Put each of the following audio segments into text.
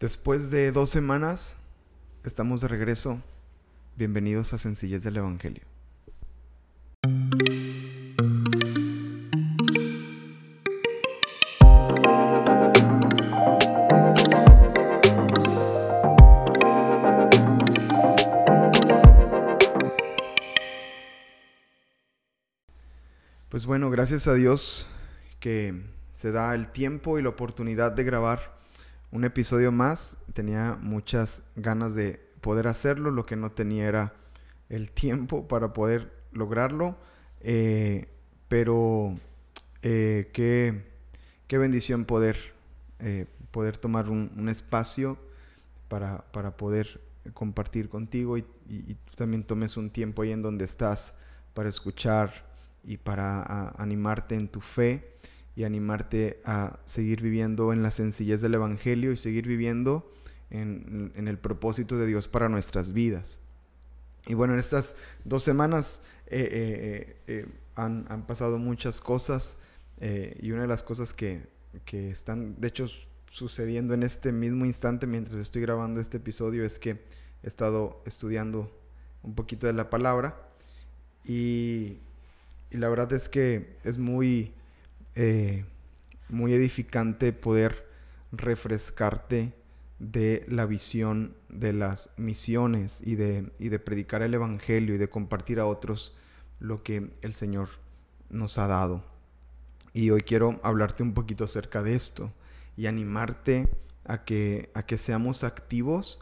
Después de dos semanas, estamos de regreso. Bienvenidos a Sencillez del Evangelio. Pues bueno, gracias a Dios que se da el tiempo y la oportunidad de grabar un episodio más. Tenía muchas ganas de poder hacerlo, lo que no tenía era el tiempo para poder lograrlo. Eh, pero eh, qué, qué, bendición poder, eh, poder tomar un, espacio para, para, poder compartir contigo y, también tomes un tiempo ahí en donde estás para escuchar y para animarte en tu fe y animarte a seguir viviendo en la sencillez del Evangelio y seguir viviendo en, el propósito de Dios para nuestras vidas. Y bueno, en estas dos semanas eh, eh, eh, han, pasado muchas cosas y una de las cosas que, que, están, de hecho, sucediendo en este mismo instante mientras estoy grabando este episodio es que he estado estudiando un poquito de la palabra y, y la verdad es que es muy eh, muy edificante poder refrescarte de la visión de las misiones y de, y de predicar el Evangelio y de compartir a otros lo que el Señor nos ha dado. Y hoy quiero hablarte un poquito acerca de esto y animarte a que, a que seamos activos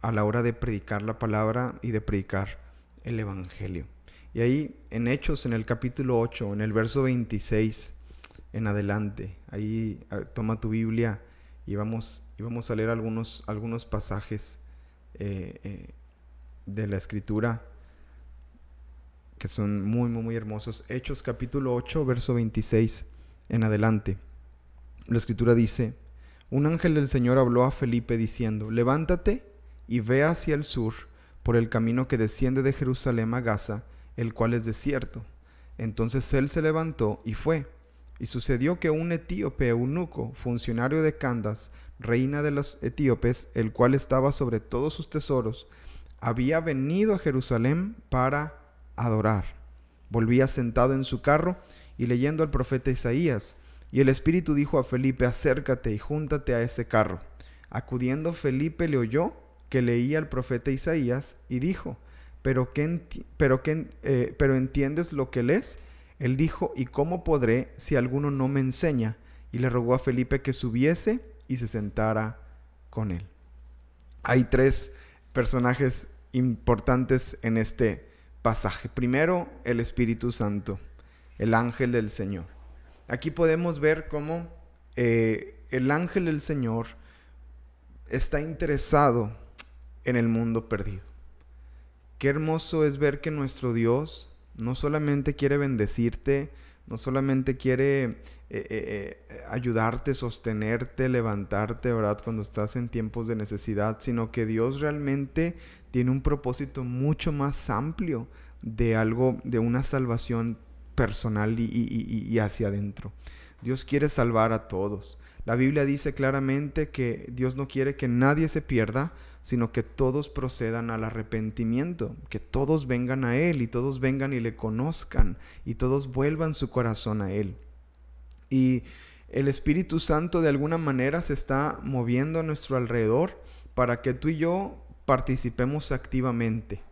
a la hora de predicar la palabra y de predicar el Evangelio. Y ahí en Hechos, en el capítulo 8, en el verso 26, en adelante. Ahí ah, toma tu Biblia y vamos, y vamos a leer algunos, algunos pasajes eh, eh, de la escritura que son muy, muy, muy hermosos. Hechos capítulo 8, verso 26 en adelante. La escritura dice, un ángel del Señor habló a Felipe diciendo, levántate y ve hacia el sur por el camino que desciende de Jerusalén a Gaza, el cual es desierto. Entonces él se levantó y fue y sucedió que un etíope eunuco, funcionario de Candas, reina de los etíopes, el cual estaba sobre todos sus tesoros, había venido a Jerusalén para adorar. Volvía sentado en su carro y leyendo al profeta Isaías. Y el Espíritu dijo a Felipe, acércate y júntate a ese carro. Acudiendo Felipe le oyó que leía al profeta Isaías y dijo, pero, qué pero, qué eh, pero entiendes lo que lees? Él dijo, ¿y cómo podré si alguno no me enseña? Y le rogó a Felipe que subiese y se sentara con él. Hay tres personajes importantes en este pasaje. Primero, el Espíritu Santo, el ángel del Señor. Aquí podemos ver cómo eh, el ángel del Señor está interesado en el mundo perdido. Qué hermoso es ver que nuestro Dios no solamente quiere bendecirte, no solamente quiere eh, eh, eh, ayudarte, sostenerte, levantarte, ¿verdad? Cuando estás en tiempos de necesidad, sino que Dios realmente tiene un propósito mucho más amplio de algo, de una salvación personal y hacia adentro. Dios quiere salvar a todos. La Biblia dice claramente que Dios no quiere que nadie se pierda, sino que todos procedan al arrepentimiento, que todos vengan a Él y todos vengan y le conozcan y todos vuelvan su corazón a Él. Y el Espíritu Santo de alguna manera se está moviendo a nuestro alrededor para que tú y yo participemos activamente.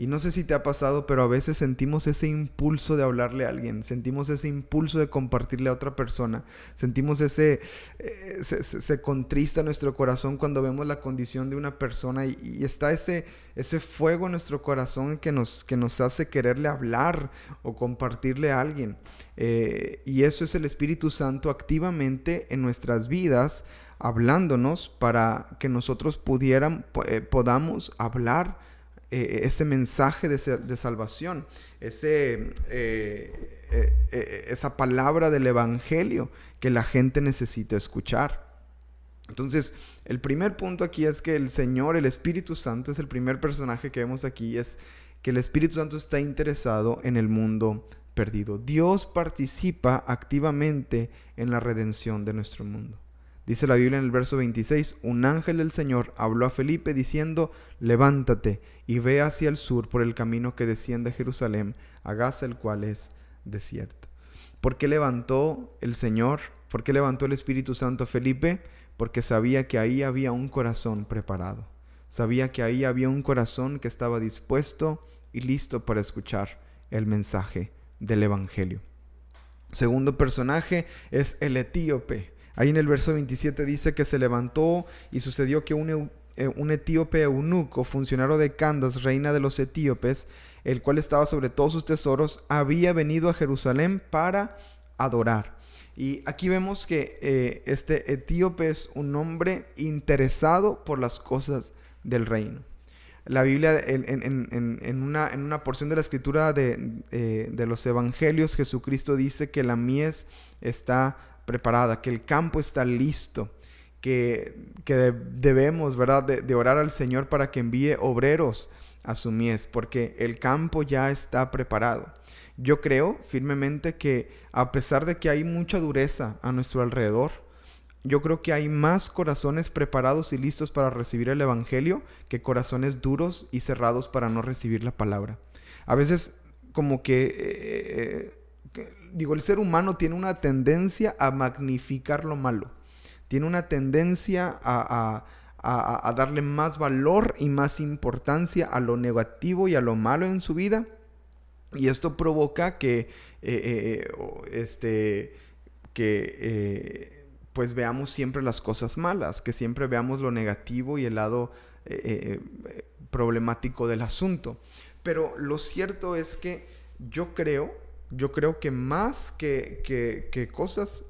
Y no sé si te ha pasado, pero a veces sentimos ese impulso de hablarle a alguien, sentimos ese impulso de compartirle a otra persona, sentimos ese, eh, se, contrista nuestro corazón cuando vemos la condición de una persona y, está ese, ese fuego en nuestro corazón que nos, que nos hace quererle hablar o compartirle a alguien. Eh, y eso es el Espíritu Santo activamente en nuestras vidas, hablándonos para que nosotros pudieran, eh, podamos hablar eh, ese mensaje de, salvación, ese, eh, eh, esa palabra del Evangelio que la gente necesita escuchar. Entonces, el primer punto aquí es que el Señor, el Espíritu Santo, es el primer personaje que vemos aquí, es que el Espíritu Santo está interesado en el mundo perdido. Dios participa activamente en la redención de nuestro mundo. Dice la Biblia en el verso 26, un ángel del Señor habló a Felipe diciendo, levántate y ve hacia el sur por el camino que desciende a Jerusalén, a Gaza, el cual es desierto. ¿Por qué levantó el Señor? ¿Por qué levantó el Espíritu Santo a Felipe? Porque sabía que ahí había un corazón preparado. Sabía que ahí había un corazón que estaba dispuesto y listo para escuchar el mensaje del Evangelio. Segundo personaje es el etíope. Ahí en el verso 27 dice que se levantó y sucedió que un, eh, un etíope eunuco, funcionario de Candas, reina de los etíopes, el cual estaba sobre todos sus tesoros, había venido a Jerusalén para adorar. Y aquí vemos que eh, este etíope es un hombre interesado por las cosas del reino. La Biblia, en, una, porción de la escritura de, eh, de, los evangelios, Jesucristo dice que la mies está preparada, que el campo está listo, que, que debemos, ¿verdad?, de, orar al Señor para que envíe obreros a su mies, porque el campo ya está preparado. Yo creo firmemente que a pesar de que hay mucha dureza a nuestro alrededor, yo creo que hay más corazones preparados y listos para recibir el Evangelio que corazones duros y cerrados para no recibir la palabra. A veces como que, eh, eh, digo, el ser humano tiene una tendencia a magnificar lo malo, tiene una tendencia a a, darle más valor y más importancia a lo negativo y a lo malo en su vida. Y esto provoca que, eh, eh, este, que eh, pues veamos siempre las cosas malas, que siempre veamos lo negativo y el lado problemático del asunto. Pero lo cierto es que yo creo, yo creo que más que, que cosas,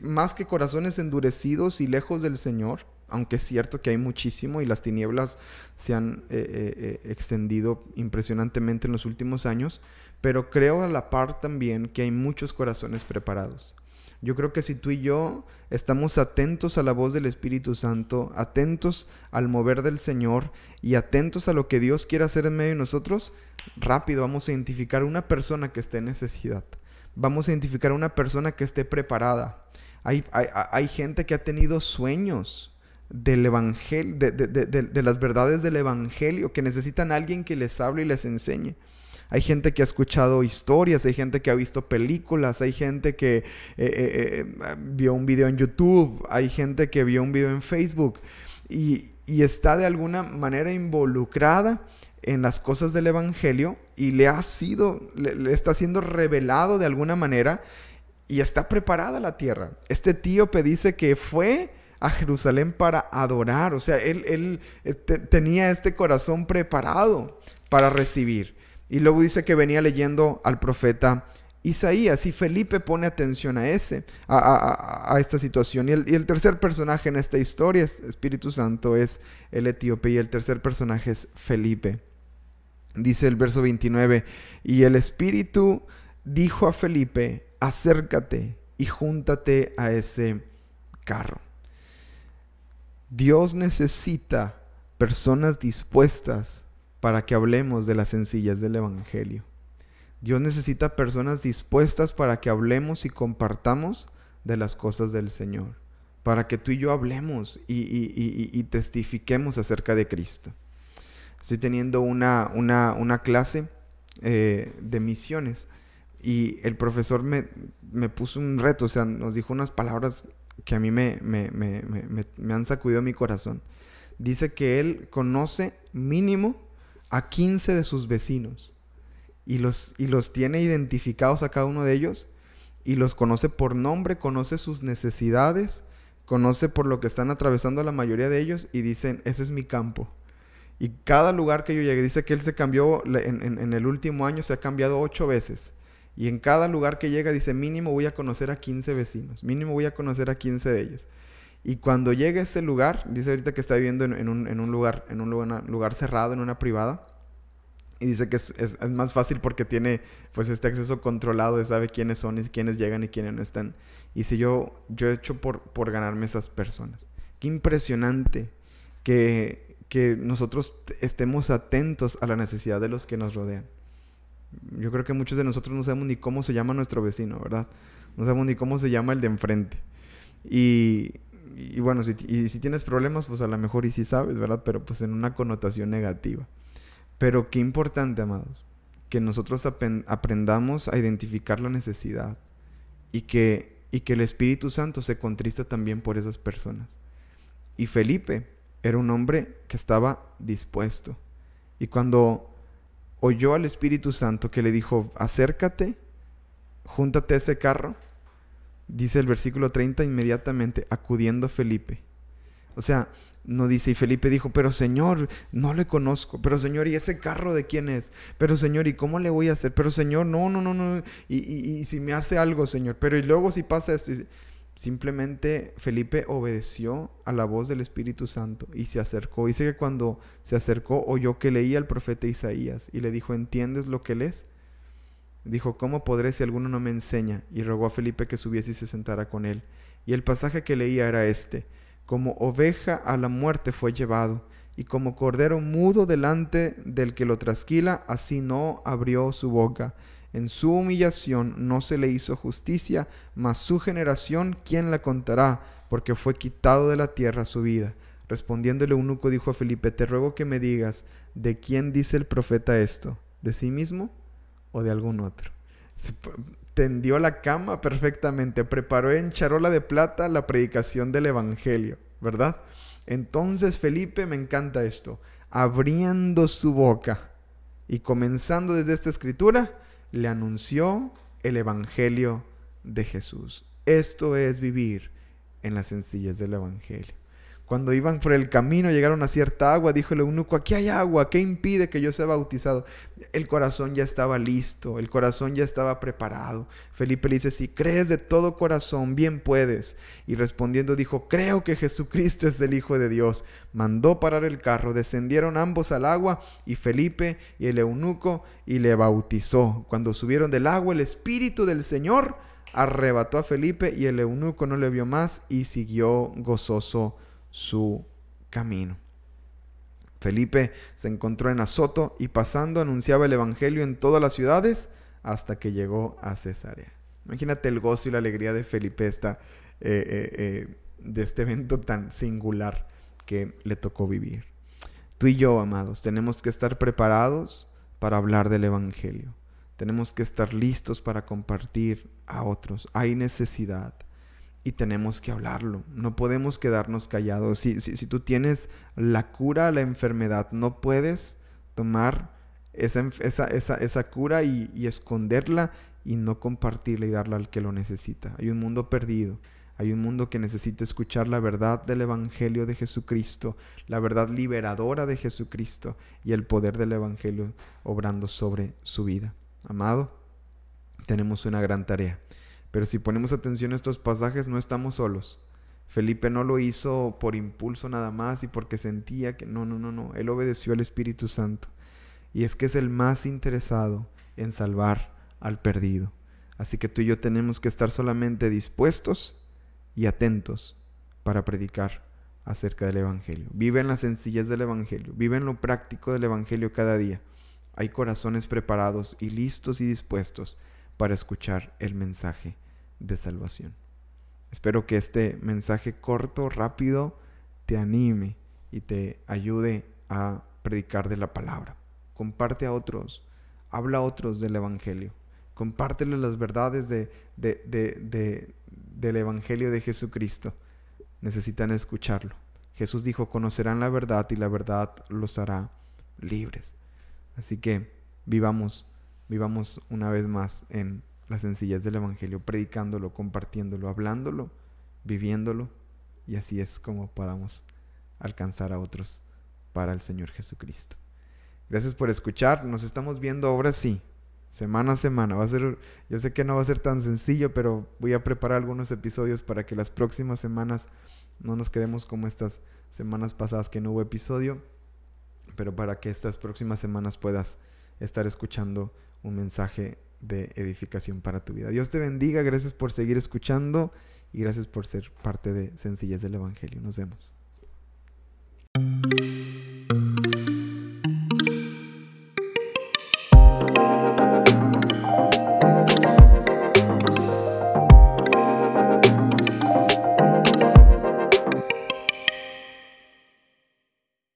más que corazones endurecidos y lejos del Señor, aunque es cierto que hay muchísimo y las tinieblas se han eh, eh, eh, extendido impresionantemente en los últimos años, pero creo a la par también que hay muchos corazones preparados. Yo creo que si tú y yo estamos atentos a la voz del Espíritu Santo, atentos al mover del Señor y atentos a lo que Dios quiere hacer en medio de nosotros, rápido vamos a identificar una persona que esté en necesidad. Vamos a identificar una persona que esté preparada. Hay, hay, hay gente que ha tenido sueños, del evangelio, de, las verdades del evangelio, que necesitan a alguien que les hable y les enseñe. Hay gente que ha escuchado historias, hay gente que ha visto películas, hay gente que eh, eh, eh, vio un video en YouTube, hay gente que vio un video en Facebook y, está de alguna manera involucrada en las cosas del Evangelio y le ha sido, le, está siendo revelado de alguna manera y está preparada la tierra. Este tío dice que fue a Jerusalén para adorar. O sea, él, tenía este corazón preparado para recibir. Y luego dice que venía leyendo al profeta Isaías y Felipe pone atención a ese, a, esta situación. Y el, y el, tercer personaje en esta historia, es Espíritu Santo, es el etíope y el tercer personaje es Felipe. Dice el verso 29, y el Espíritu dijo a Felipe, acércate y júntate a ese carro. Dios necesita personas dispuestas para que hablemos de las sencillas del Evangelio. Dios necesita personas dispuestas para que hablemos y compartamos de las cosas del Señor, para que tú y yo hablemos y, testifiquemos acerca de Cristo. Estoy teniendo una, una, clase eh, de misiones y el profesor me, me puso un reto, o sea, nos dijo unas palabras que a mí me, me, han sacudido mi corazón. Dice que él conoce mínimo a 15 de sus vecinos y los, y los tiene identificados a cada uno de ellos y los conoce por nombre, conoce sus necesidades, conoce por lo que están atravesando la mayoría de ellos y dicen, ese es mi campo. Y cada lugar que yo llegué, dice que él se cambió, en, en el último año se ha cambiado ocho veces. Y en cada lugar que llega dice, mínimo voy a conocer a 15 vecinos, mínimo voy a conocer a 15 de ellos. Y cuando llega a ese lugar, dice ahorita que está viviendo en, un, lugar, en un lugar, cerrado, en una privada, y dice que es, más fácil porque tiene pues este acceso controlado de sabe quiénes son y quiénes llegan y quiénes no están. Y si yo, yo he hecho por, por ganarme esas personas. Qué impresionante que, que nosotros estemos atentos a la necesidad de los que nos rodean. Yo creo que muchos de nosotros no sabemos ni cómo se llama nuestro vecino, ¿verdad? No sabemos ni cómo se llama el de enfrente. Y, bueno, si, y si tienes problemas, pues a lo mejor y sí sabes, ¿verdad? Pero pues en una connotación negativa. Pero qué importante, amados, que nosotros aprendamos a identificar la necesidad y que, y que el Espíritu Santo se contrista también por esas personas. Y Felipe era un hombre que estaba dispuesto. Y cuando oyó al Espíritu Santo que le dijo, acércate, júntate a ese carro, dice el versículo 30 inmediatamente, acudiendo Felipe. O sea, no dice, y Felipe dijo, pero Señor, no le conozco, pero Señor, ¿y ese carro de quién es? Pero Señor, ¿y cómo le voy a hacer? Pero Señor, no, no, no, no, y, y, si me hace algo, Señor, pero y luego si pasa esto, simplemente Felipe obedeció a la voz del Espíritu Santo y se acercó. Dice que cuando se acercó oyó que leía el profeta Isaías y le dijo, ¿entiendes lo que lees? Dijo, ¿cómo podré si alguno no me enseña? Y rogó a Felipe que subiese y se sentara con él. Y el pasaje que leía era este como oveja a la muerte fue llevado, y como cordero mudo delante del que lo trasquila, así no abrió su boca. En su humillación no se le hizo justicia, mas su generación, ¿quién la contará? Porque fue quitado de la tierra su vida. Respondiéndole eunuco dijo a Felipe, te ruego que me digas, ¿de quién dice el profeta esto? ¿De sí mismo o de algún otro? tendió la cama perfectamente, preparó en charola de plata la predicación del Evangelio, ¿verdad? Entonces Felipe, me encanta esto, abriendo su boca y comenzando desde esta escritura, le anunció el Evangelio de Jesús. Esto es vivir en la sencillez del Evangelio. Cuando iban por el camino, llegaron a cierta agua, dijo el eunuco, aquí hay agua, ¿qué impide que yo sea bautizado? El corazón ya estaba listo, el corazón ya estaba preparado. Felipe le dice, si crees de todo corazón, bien puedes. Y respondiendo dijo, creo que Jesucristo es el Hijo de Dios. Mandó parar el carro, descendieron ambos al agua y Felipe y el eunuco y le bautizó. Cuando subieron del agua, el Espíritu del Señor arrebató a Felipe y el eunuco no le vio más y siguió gozoso su camino. Felipe se encontró en Azoto y pasando anunciaba el Evangelio en todas las ciudades hasta que llegó a Cesarea. Imagínate el gozo y la alegría de Felipe esta, eh, eh, eh, de este evento tan singular que le tocó vivir. Tú y yo, amados, tenemos que estar preparados para hablar del Evangelio. Tenemos que estar listos para compartir a otros. Hay necesidad y tenemos que hablarlo. No podemos quedarnos callados. Si, si, tú tienes la cura a la enfermedad, no puedes tomar esa, esa, cura y, y, esconderla y no compartirla y darla al que lo necesita. Hay un mundo perdido. Hay un mundo que necesita escuchar la verdad del Evangelio de Jesucristo, la verdad liberadora de Jesucristo y el poder del Evangelio obrando sobre su vida. Amado, tenemos una gran tarea. Pero si ponemos atención a estos pasajes, no estamos solos. Felipe no lo hizo por impulso nada más y porque sentía que no, no, no, no. Él obedeció al Espíritu Santo. Y es que es el más interesado en salvar al perdido. Así que tú y yo tenemos que estar solamente dispuestos y atentos para predicar acerca del Evangelio. Vive en la sencillez del Evangelio. Vive en lo práctico del Evangelio cada día. Hay corazones preparados y listos y dispuestos para escuchar el mensaje de salvación. Espero que este mensaje corto, rápido, te anime y te ayude a predicar de la palabra. Comparte a otros, habla a otros del Evangelio. Compárteles las verdades de, del Evangelio de Jesucristo. Necesitan escucharlo. Jesús dijo, conocerán la verdad y la verdad los hará libres. Así que vivamos, vivamos una vez más en la sencillez del Evangelio, predicándolo, compartiéndolo, hablándolo, viviéndolo, y así es como podamos alcanzar a otros para el Señor Jesucristo. Gracias por escuchar, nos estamos viendo ahora sí, semana a semana. Va a ser, yo sé que no va a ser tan sencillo, pero voy a preparar algunos episodios para que las próximas semanas no nos quedemos como estas semanas pasadas que no hubo episodio, pero para que estas próximas semanas puedas estar escuchando un mensaje de edificación para tu vida. Dios te bendiga, gracias por seguir escuchando y gracias por ser parte de Sencillez del Evangelio. Nos vemos.